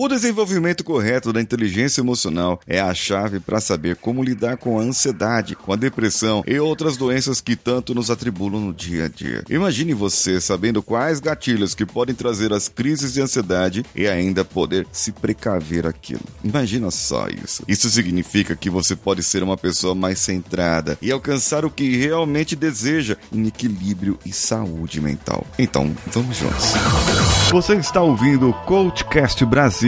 O desenvolvimento correto da inteligência emocional é a chave para saber como lidar com a ansiedade, com a depressão e outras doenças que tanto nos atribulam no dia a dia. Imagine você sabendo quais gatilhos que podem trazer as crises de ansiedade e ainda poder se precaver aquilo. Imagina só isso. Isso significa que você pode ser uma pessoa mais centrada e alcançar o que realmente deseja em equilíbrio e saúde mental. Então, vamos juntos. Você está ouvindo o Coachcast Brasil.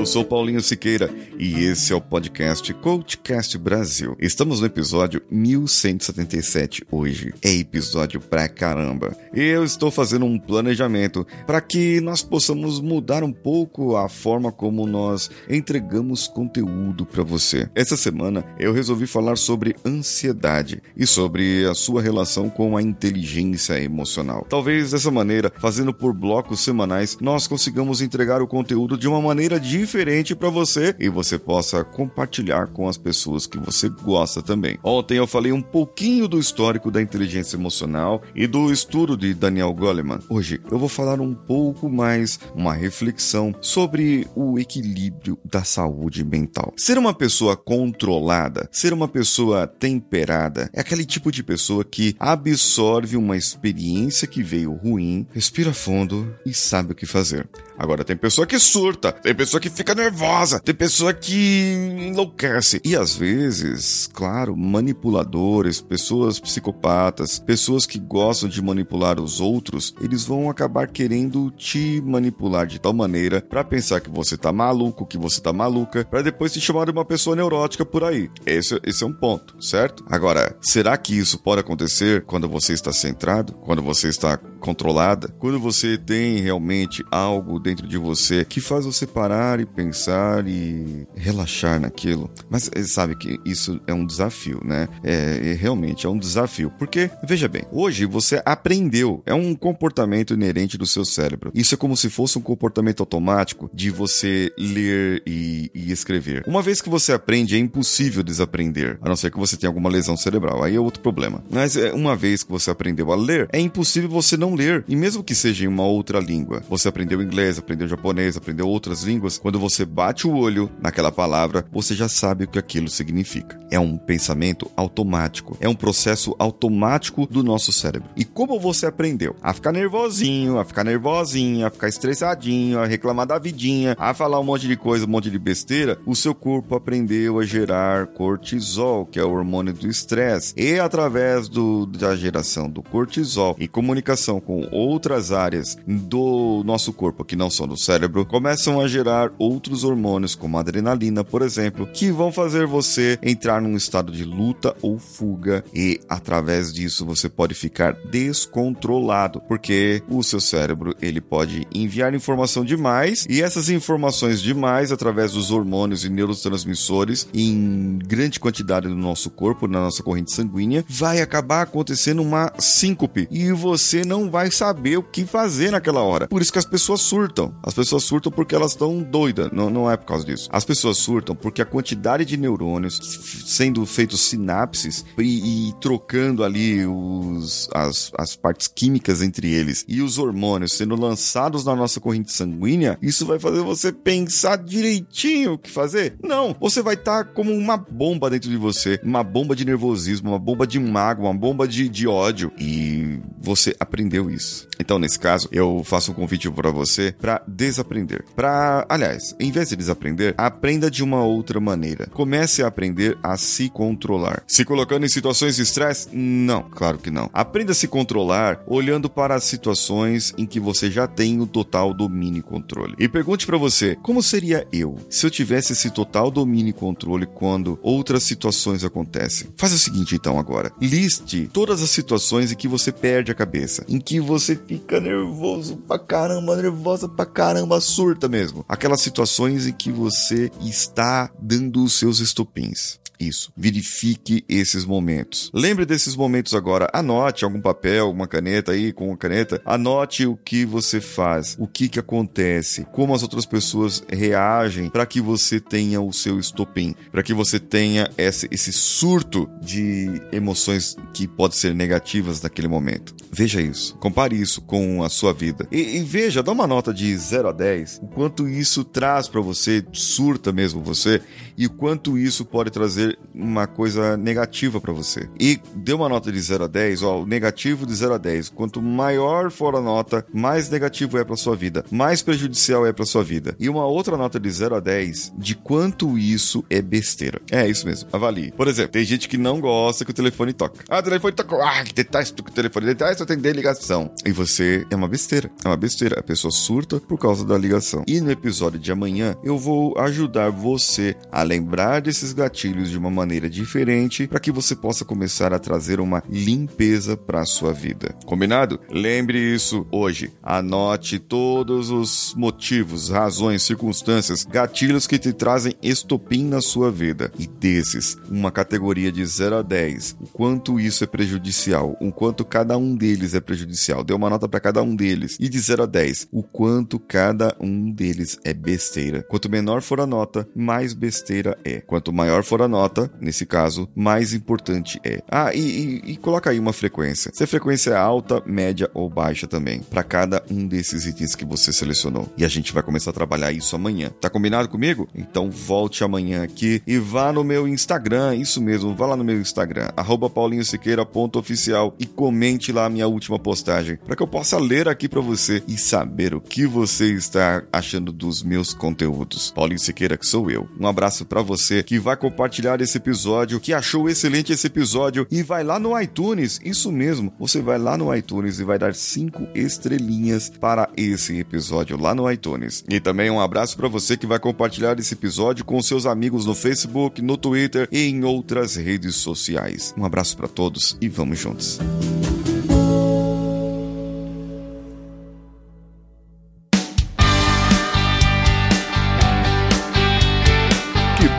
Eu sou Paulinho Siqueira e esse é o podcast Coachcast Brasil. Estamos no episódio 1177 hoje. É episódio pra caramba. Eu estou fazendo um planejamento para que nós possamos mudar um pouco a forma como nós entregamos conteúdo para você. Essa semana eu resolvi falar sobre ansiedade e sobre a sua relação com a inteligência emocional. Talvez dessa maneira, fazendo por blocos semanais, nós consigamos entregar o conteúdo de uma maneira diferente diferente para você e você possa compartilhar com as pessoas que você gosta também. Ontem eu falei um pouquinho do histórico da inteligência emocional e do estudo de Daniel Goleman. Hoje eu vou falar um pouco mais, uma reflexão sobre o equilíbrio da saúde mental. Ser uma pessoa controlada, ser uma pessoa temperada, é aquele tipo de pessoa que absorve uma experiência que veio ruim, respira fundo e sabe o que fazer. Agora tem pessoa que surta, tem pessoa que fica nervosa, tem pessoa que enlouquece. E às vezes, claro, manipuladores, pessoas psicopatas, pessoas que gostam de manipular os outros, eles vão acabar querendo te manipular de tal maneira para pensar que você tá maluco, que você tá maluca, para depois te chamar de uma pessoa neurótica por aí. Esse, esse é um ponto, certo? Agora, será que isso pode acontecer quando você está centrado, quando você está controlada, quando você tem realmente algo dentro de você que faz você parar e pensar e relaxar naquilo. Mas eh, sabe que isso é um desafio, né? É, é, realmente é um desafio. Porque, veja bem, hoje você aprendeu, é um comportamento inerente do seu cérebro. Isso é como se fosse um comportamento automático de você ler e, e escrever. Uma vez que você aprende, é impossível desaprender, a não ser que você tenha alguma lesão cerebral. Aí é outro problema. Mas é, uma vez que você aprendeu a ler, é impossível você não ler. E mesmo que seja em uma outra língua, você aprendeu inglês, aprendeu japonês, aprendeu outras línguas, quando você bate o olho naquela palavra, você já sabe o que aquilo significa. É um pensamento automático, é um processo automático do nosso cérebro. E como você aprendeu a ficar nervosinho, a ficar nervosinha, a ficar estressadinho, a reclamar da vidinha, a falar um monte de coisa, um monte de besteira, o seu corpo aprendeu a gerar cortisol, que é o hormônio do estresse, e através do, da geração do cortisol e comunicação com outras áreas do nosso corpo que não são do cérebro, começam a gerar outros hormônios, como adrenalina, por exemplo, que vão fazer você entrar num estado de luta ou fuga. E através disso você pode ficar descontrolado, porque o seu cérebro ele pode enviar informação demais e essas informações demais através dos hormônios e neurotransmissores em grande quantidade no nosso corpo, na nossa corrente sanguínea, vai acabar acontecendo uma síncope. E você não vai saber o que fazer naquela hora. Por isso que as pessoas surtam. As pessoas surtam porque elas estão doidas. Não, não é por causa disso. As pessoas surtam porque a quantidade de neurônios sendo feitos sinapses e, e trocando ali os, as, as partes químicas entre eles e os hormônios sendo lançados na nossa corrente sanguínea, isso vai fazer você pensar direitinho o que fazer? Não, você vai estar tá como uma bomba dentro de você, uma bomba de nervosismo, uma bomba de mágoa, uma bomba de, de ódio e você aprendeu isso. Então, nesse caso, eu faço um convite para você para desaprender. Para, aliás, em vez de desaprender, aprenda de uma outra maneira. Comece a aprender a se controlar. Se colocando em situações de estresse? Não, claro que não. Aprenda a se controlar olhando para as situações em que você já tem o total domínio e controle. E pergunte para você: como seria eu se eu tivesse esse total domínio e controle quando outras situações acontecem? Faz o seguinte então agora. Liste todas as situações em que você perde a cabeça, em que você fica nervoso pra caramba, nervosa pra caramba, surta mesmo. Aquelas situações em que você está dando os seus estopins. Isso. Verifique esses momentos. Lembre desses momentos agora. Anote algum papel, alguma caneta aí com uma caneta. Anote o que você faz, o que que acontece, como as outras pessoas reagem para que você tenha o seu estopim, para que você tenha esse, esse surto de emoções que pode ser negativas naquele momento. Veja isso. Compare isso com a sua vida. E, e veja, dá uma nota de 0 a 10, o quanto isso traz para você, surta mesmo você, e o quanto isso pode trazer uma coisa negativa para você. E dê uma nota de 0 a 10, ó, o negativo de 0 a 10. Quanto maior for a nota, mais negativo é para sua vida, mais prejudicial é para sua vida. E uma outra nota de 0 a 10 de quanto isso é besteira. É isso mesmo, avalie. Por exemplo, tem gente que não gosta que o telefone toca. Ah, o telefone toca. Ah, que detesto que o telefone detesto, tem ligação. E você é uma besteira. É uma besteira. A pessoa surta por causa da ligação. E no episódio de amanhã, eu vou ajudar você a lembrar desses gatilhos de uma maneira diferente para que você possa começar a trazer uma limpeza para a sua vida. Combinado? Lembre isso hoje. Anote todos os motivos, razões, circunstâncias, gatilhos que te trazem estopim na sua vida. E desses, uma categoria de 0 a 10. O quanto isso é prejudicial, o quanto cada um deles é prejudicial. Dê uma nota para cada um deles. E de 0 a 10, o quanto cada um deles é besteira. Quanto menor for a nota, mais besteira é. Quanto maior for a nota, nesse caso, mais importante é. Ah, e, e, e coloca aí uma frequência. Se a frequência é alta, média ou baixa também, para cada um desses itens que você selecionou. E a gente vai começar a trabalhar isso amanhã. Tá combinado comigo? Então volte amanhã aqui e vá no meu Instagram, isso mesmo, vá lá no meu Instagram, paulinhosiqueira.oficial e comente lá a minha última postagem, para que eu possa ler aqui para você e saber o que você está achando dos meus conteúdos. Paulinho Siqueira, que sou eu. Um abraço para você que vai compartilhar esse episódio, que achou excelente esse episódio e vai lá no iTunes. Isso mesmo, você vai lá no iTunes e vai dar cinco estrelinhas para esse episódio lá no iTunes. E também um abraço para você que vai compartilhar esse episódio com seus amigos no Facebook, no Twitter e em outras redes sociais. Um abraço para todos e vamos juntos.